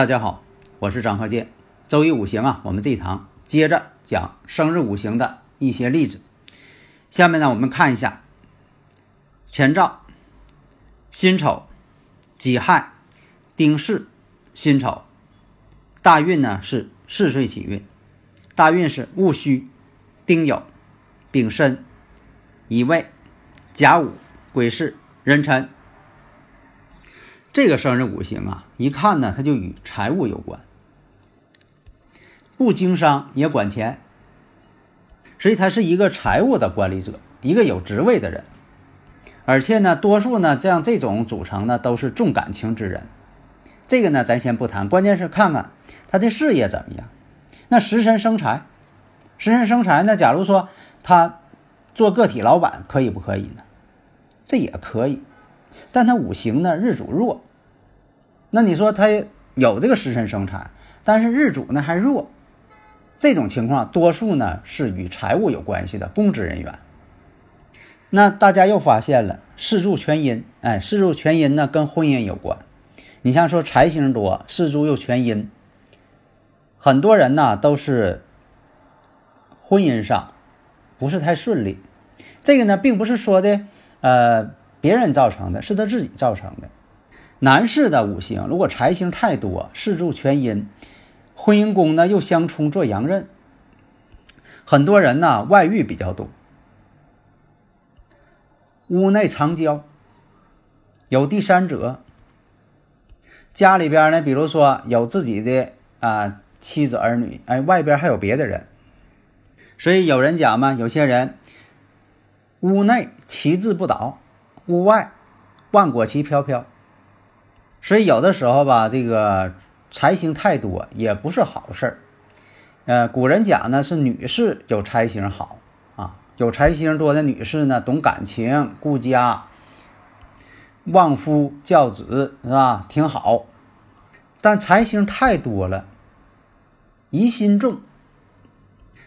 大家好，我是张鹤剑。周易五行啊，我们这一堂接着讲生日五行的一些例子。下面呢，我们看一下前兆：辛丑、己亥、丁巳、辛丑。大运呢是四岁起运，大运是戊戌、丁酉、丙申、乙未、甲午、癸巳、壬辰。这个生日五行啊，一看呢，它就与财务有关，不经商也管钱，所以他是一个财务的管理者，一个有职位的人，而且呢，多数呢，像这种组成呢，都是重感情之人。这个呢，咱先不谈，关键是看看他的事业怎么样。那食神生财，食神生财呢，假如说他做个体老板，可以不可以呢？这也可以。但他五行呢日主弱，那你说他有这个食神生财，但是日主呢还弱，这种情况多数呢是与财务有关系的公职人员。那大家又发现了四柱全阴，哎，四柱全阴呢跟婚姻有关。你像说财星多，四柱又全阴，很多人呢都是婚姻上不是太顺利。这个呢并不是说的呃。别人造成的是他自己造成的。男士的五行如果财星太多，四柱全阴，婚姻宫呢又相冲做阳刃，很多人呢外遇比较多，屋内藏娇，有第三者，家里边呢，比如说有自己的啊妻子儿女，哎，外边还有别的人，所以有人讲嘛，有些人屋内旗帜不倒。屋外万国旗飘飘，所以有的时候吧，这个财星太多也不是好事儿。呃，古人讲呢，是女士有财星好啊，有财星多的女士呢，懂感情、顾家、旺夫教子，是吧？挺好。但财星太多了，疑心重，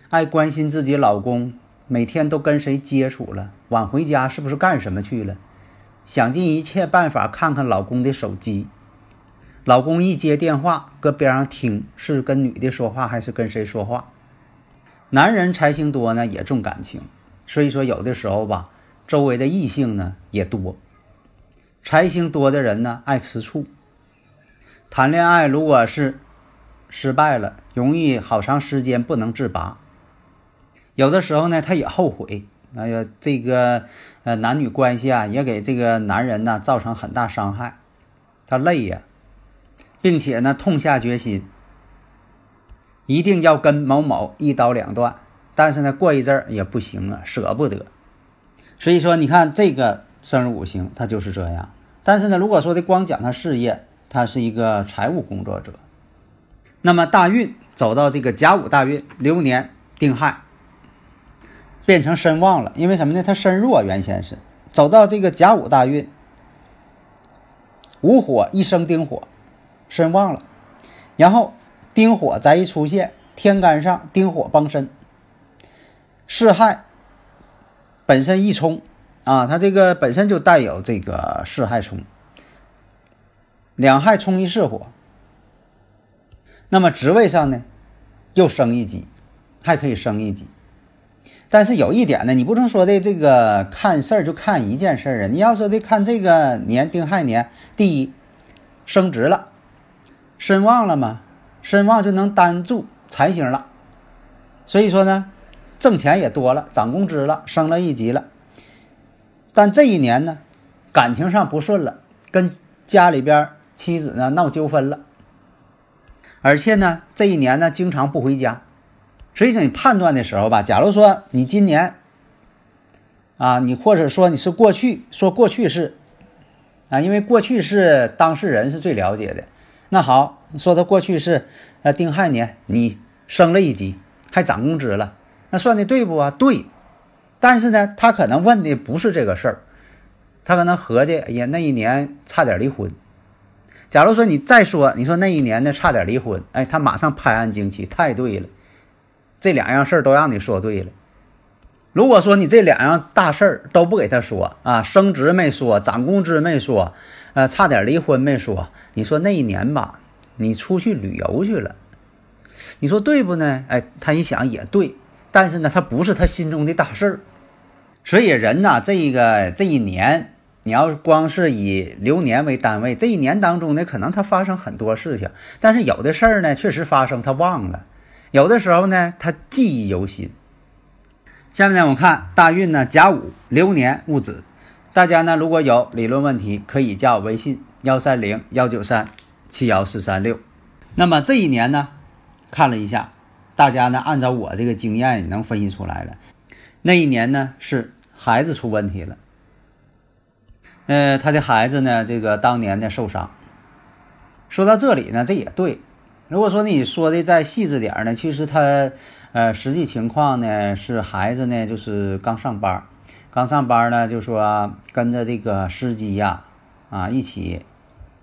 爱关心自己老公，每天都跟谁接触了，晚回家是不是干什么去了？想尽一切办法看看老公的手机，老公一接电话，搁边上听，是跟女的说话还是跟谁说话？男人财星多呢，也重感情，所以说有的时候吧，周围的异性呢也多。财星多的人呢，爱吃醋，谈恋爱如果是失败了，容易好长时间不能自拔。有的时候呢，他也后悔。哎呀，这个呃男女关系啊，也给这个男人呢造成很大伤害，他累呀，并且呢痛下决心，一定要跟某某一刀两断。但是呢过一阵儿也不行啊，舍不得。所以说，你看这个生日五行，他就是这样。但是呢，如果说的光讲他事业，他是一个财务工作者。那么大运走到这个甲午大运，流年丁亥。变成身旺了，因为什么呢？他身弱，原先是。走到这个甲午大运，午火一生丁火，身旺了，然后丁火再一出现，天干上丁火帮身，四害本身一冲啊，它这个本身就带有这个四害冲，两害冲一四火，那么职位上呢，又升一级，还可以升一级。但是有一点呢，你不能说的这个看事儿就看一件事儿啊。你要说的看这个年丁亥年，第一升职了，身旺了嘛，身旺就能担住财星了，所以说呢，挣钱也多了，涨工资了，升了一级了。但这一年呢，感情上不顺了，跟家里边妻子呢闹纠纷了，而且呢，这一年呢经常不回家，所以说你判断的时候吧，假如说你今年啊，你或者说你是过去说过去式啊，因为过去是当事人是最了解的。那好，说他过去是呃丁亥年，你升了一级，还涨工资了，那算的对不啊？对。但是呢，他可能问的不是这个事儿，他可能合计，哎呀，那一年差点离婚。假如说你再说，你说那一年呢差点离婚，哎，他马上拍案惊奇，太对了，这两样事儿都让你说对了。如果说你这两样大事儿都不给他说啊，升职没说，涨工资没说，呃，差点离婚没说，你说那一年吧，你出去旅游去了，你说对不呢？哎，他一想也对，但是呢，他不是他心中的大事儿，所以人呐，这个这一年，你要光是以流年为单位，这一年当中呢，可能他发生很多事情，但是有的事儿呢，确实发生，他忘了；有的时候呢，他记忆犹新。下面呢，我看大运呢甲午流年戊子，大家呢如果有理论问题，可以加我微信幺三零幺九三七幺四三六。那么这一年呢，看了一下，大家呢按照我这个经验也能分析出来了，那一年呢是孩子出问题了。呃，他的孩子呢，这个当年呢受伤。说到这里呢，这也对。如果说你说的再细致点呢，其实他。呃，实际情况呢是孩子呢就是刚上班，刚上班呢就说跟着这个司机呀啊一起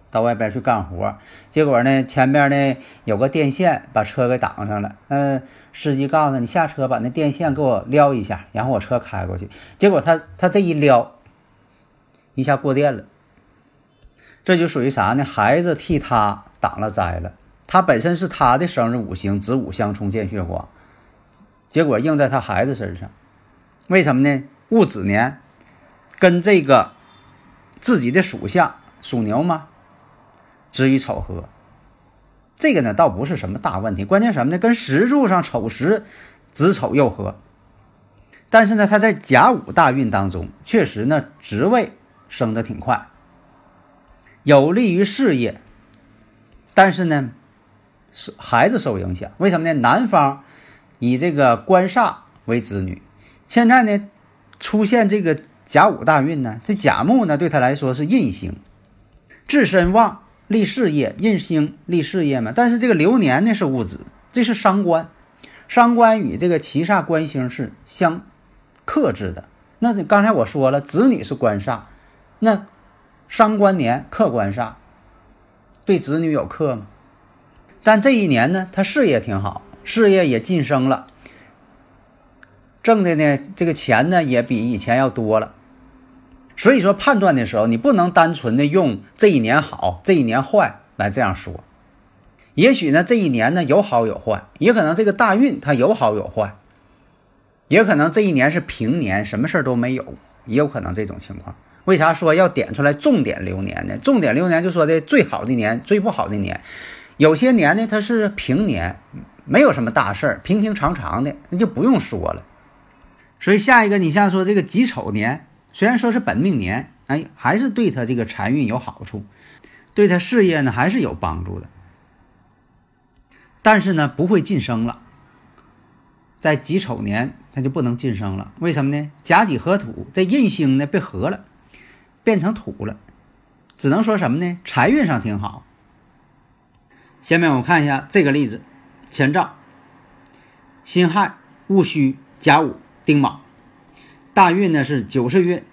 到外边去干活，结果呢前边呢有个电线把车给挡上了，嗯，司机告诉他你下车把那电线给我撩一下，然后我车开过去，结果他他这一撩一下过电了，这就属于啥呢？孩子替他挡了灾了，他本身是他的生日五行子午相冲见血光。结果应在他孩子身上，为什么呢？戊子年跟这个自己的属相属牛吗？子与丑合，这个呢倒不是什么大问题。关键什么呢？跟石柱上丑时子丑又合，但是呢，他在甲午大运当中，确实呢职位升得挺快，有利于事业，但是呢是孩子受影响。为什么呢？男方。以这个官煞为子女，现在呢出现这个甲午大运呢，这甲木呢对他来说是印星，自身旺立事业，印星立事业嘛。但是这个流年呢是戊子，这是伤官，伤官与这个七煞官星是相克制的。那是刚才我说了，子女是官煞，那伤官年克官煞，对子女有克吗？但这一年呢，他事业挺好。事业也晋升了，挣的呢，这个钱呢也比以前要多了。所以说判断的时候，你不能单纯的用这一年好，这一年坏来这样说。也许呢这一年呢有好有坏，也可能这个大运它有好有坏，也可能这一年是平年，什么事儿都没有，也有可能这种情况。为啥说要点出来重点流年呢？重点流年就说的最好的年，最不好的年。有些年呢它是平年。没有什么大事儿，平平常常的，那就不用说了。所以下一个，你像说这个己丑年，虽然说是本命年，哎，还是对他这个财运有好处，对他事业呢还是有帮助的。但是呢，不会晋升了。在己丑年，他就不能晋升了。为什么呢？甲己合土，这印星呢被合了，变成土了，只能说什么呢？财运上挺好。下面我们看一下这个例子。前兆：辛亥、戊戌、甲午、丁卯。大运呢是九十运，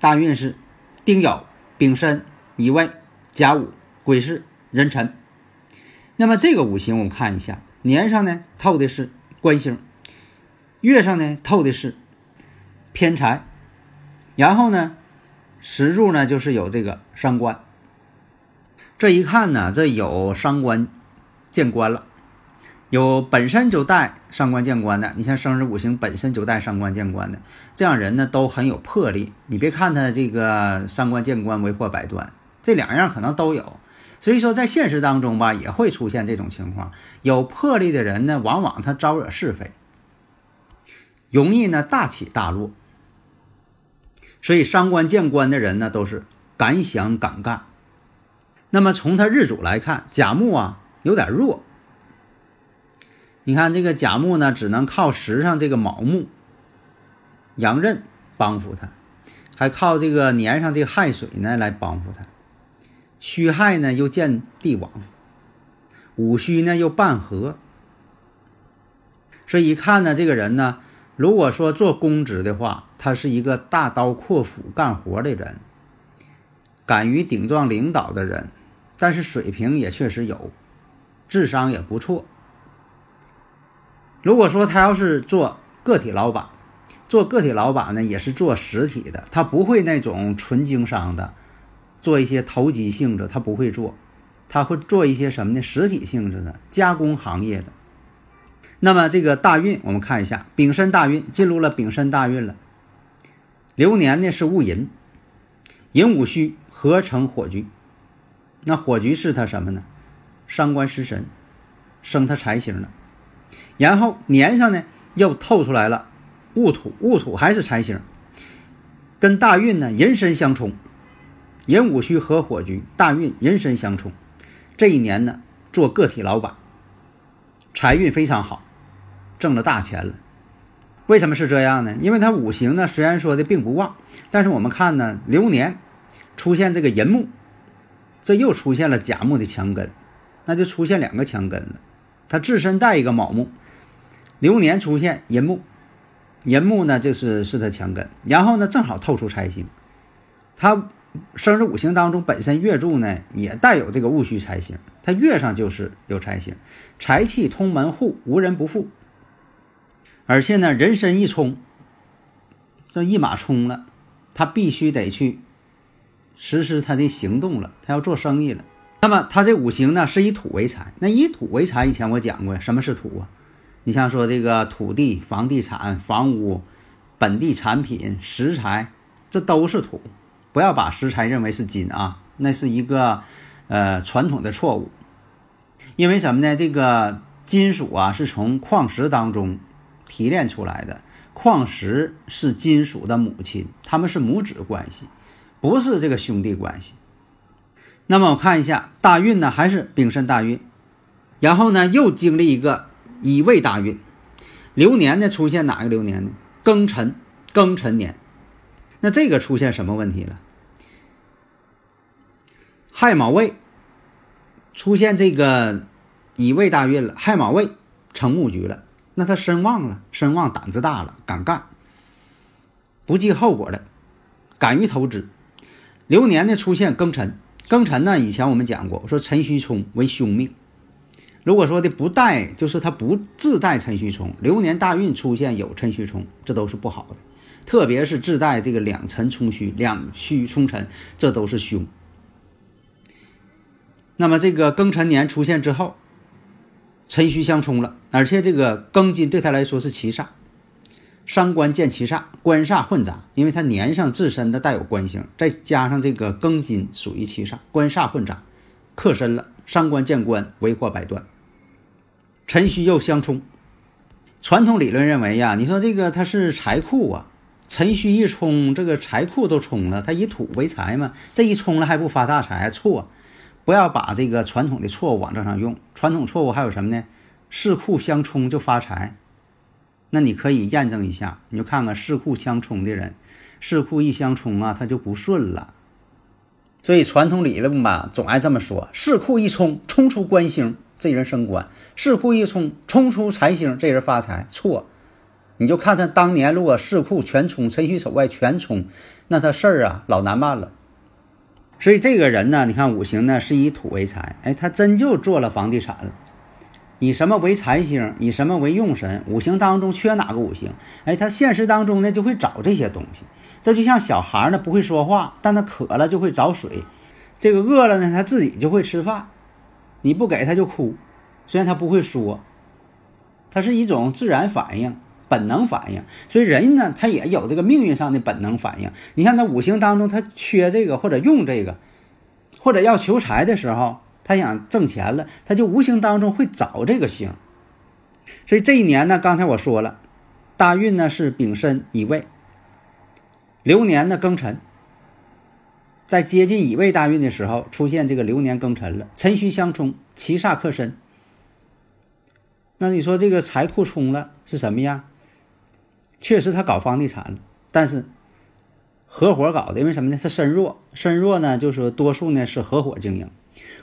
大运是丁酉、丙申、乙未、甲午、癸巳、壬辰。那么这个五行我们看一下，年上呢透的是官星，月上呢透的是偏财，然后呢时柱呢就是有这个伤官。这一看呢，这有伤官见官了。有本身就带伤官见官的，你像生日五行本身就带伤官见官的，这样人呢都很有魄力。你别看他这个伤官见官为祸百端，这两样可能都有。所以说在现实当中吧，也会出现这种情况。有魄力的人呢，往往他招惹是非，容易呢大起大落。所以伤官见官的人呢，都是敢想敢干。那么从他日主来看，甲木啊有点弱。你看这个甲木呢，只能靠时上这个卯木、阳刃帮扶他，还靠这个年上这个亥水呢来帮扶他。戌亥呢又见地王，午戌呢又半合。所以一看呢，这个人呢，如果说做公职的话，他是一个大刀阔斧干活的人，敢于顶撞领导的人，但是水平也确实有，智商也不错。如果说他要是做个体老板，做个体老板呢，也是做实体的，他不会那种纯经商的，做一些投机性质，他不会做，他会做一些什么呢？实体性质的加工行业的。那么这个大运，我们看一下丙申大运进入了丙申大运了。流年呢是戊寅，寅午戌合成火局，那火局是他什么呢？伤官食神，生他财星了。然后年上呢又透出来了戊土，戊土还是财星，跟大运呢人身相冲，寅午戌合火局，大运人身相冲。这一年呢做个体老板，财运非常好，挣了大钱了。为什么是这样呢？因为他五行呢虽然说的并不旺，但是我们看呢流年出现这个寅木，这又出现了甲木的强根，那就出现两个强根了。他自身带一个卯木。流年出现寅木，寅木呢就是是他强根，然后呢正好透出财星，他生日五行当中本身月柱呢也带有这个戊戌财星，他月上就是有财星，财气通门户，无人不富，而且呢人身一冲，这一马冲了，他必须得去实施他的行动了，他要做生意了。那么他这五行呢是以土为财，那以土为财，以前我讲过什么是土啊？你像说这个土地、房地产、房屋、本地产品、食材，这都是土。不要把食材认为是金啊，那是一个呃传统的错误。因为什么呢？这个金属啊是从矿石当中提炼出来的，矿石是金属的母亲，他们是母子关系，不是这个兄弟关系。那么我看一下大运呢，还是丙申大运，然后呢又经历一个。乙未大运，流年呢出现哪个流年呢？庚辰，庚辰年。那这个出现什么问题了？亥卯未出现这个乙未大运了，亥卯未成木局了。那他身旺了，身旺胆子大了，敢干，不计后果的，敢于投资。流年呢出现庚辰，庚辰呢以前我们讲过，我说辰戌冲为凶命。如果说的不带，就是他不自带辰戌冲，流年大运出现有辰戌冲，这都是不好的。特别是自带这个两辰冲戌、两戌冲辰，这都是凶。那么这个庚辰年出现之后，辰戌相冲了，而且这个庚金对他来说是七煞，伤官见七煞，官煞混杂，因为它年上自身的带有官星，再加上这个庚金属于七煞，官煞混杂，克身了，伤官见官，为祸百端。辰戌又相冲，传统理论认为呀，你说这个它是财库啊，辰戌一冲，这个财库都冲了，它以土为财嘛，这一冲了还不发大财？错，不要把这个传统的错误往这上用。传统错误还有什么呢？四库相冲就发财，那你可以验证一下，你就看看四库相冲的人，四库一相冲啊，他就不顺了。所以传统理论吧，总爱这么说：四库一冲，冲出官星。这人升官，四库一冲，冲出财星，这人发财。错，你就看他当年如果四库全冲，辰戌丑外全冲，那他事儿啊老难办了。所以这个人呢，你看五行呢是以土为财，哎，他真就做了房地产了。以什么为财星？以什么为用神？五行当中缺哪个五行？哎，他现实当中呢就会找这些东西。这就像小孩呢不会说话，但他渴了就会找水；这个饿了呢，他自己就会吃饭。你不给他就哭，虽然他不会说，他是一种自然反应、本能反应。所以人呢，他也有这个命运上的本能反应。你看他五行当中，他缺这个或者用这个，或者要求财的时候，他想挣钱了，他就无形当中会找这个星。所以这一年呢，刚才我说了，大运呢是丙申乙未，流年呢庚辰。在接近乙未大运的时候，出现这个流年庚辰了，辰戌相冲，七煞克身。那你说这个财库充了是什么样？确实他搞房地产了，但是合伙搞的，因为什么呢？是身弱，身弱呢，就是多数呢是合伙经营，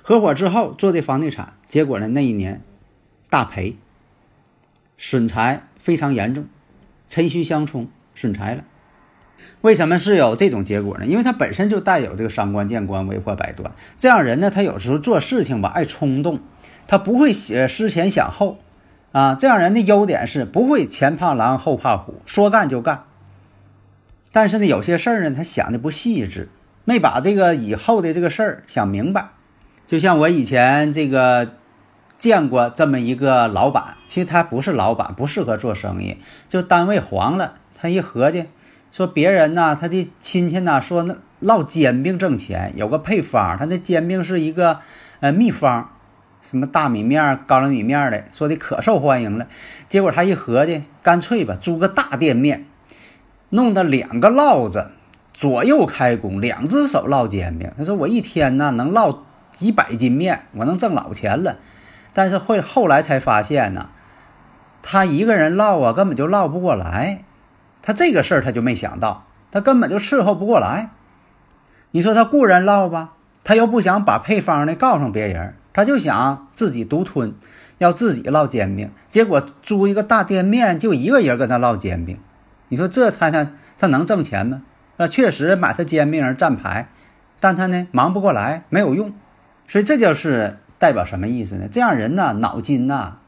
合伙之后做的房地产，结果呢那一年大赔，损财非常严重，辰戌相冲，损财了。为什么是有这种结果呢？因为他本身就带有这个伤官见官，为破百端。这样人呢，他有时候做事情吧爱冲动，他不会思思前想后，啊，这样人的优点是不会前怕狼后怕虎，说干就干。但是呢，有些事儿呢，他想的不细致，没把这个以后的这个事儿想明白。就像我以前这个见过这么一个老板，其实他不是老板，不适合做生意，就单位黄了，他一合计。说别人呐，他的亲戚呐，说那烙煎饼挣钱，有个配方，他那煎饼是一个呃秘方，什么大米面、高粱米面的，说的可受欢迎了。结果他一合计，干脆吧，租个大店面，弄的两个烙子，左右开工，两只手烙煎饼。他说我一天呢能烙几百斤面，我能挣老钱了。但是会后来才发现呢，他一个人烙啊，根本就烙不过来。他这个事儿他就没想到，他根本就伺候不过来。你说他雇人烙吧，他又不想把配方呢告诉别人，他就想自己独吞，要自己烙煎饼。结果租一个大店面，就一个人跟他烙煎饼。你说这他他他能挣钱吗？啊，确实买他煎饼人占牌，但他呢忙不过来，没有用。所以这就是代表什么意思呢？这样人呢脑筋呐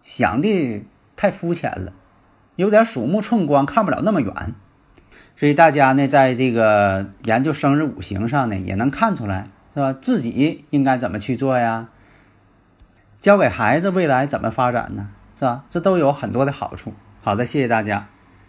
想的太肤浅了。有点鼠目寸光，看不了那么远，所以大家呢，在这个研究生日五行上呢，也能看出来，是吧？自己应该怎么去做呀？教给孩子未来怎么发展呢？是吧？这都有很多的好处。好的，谢谢大家。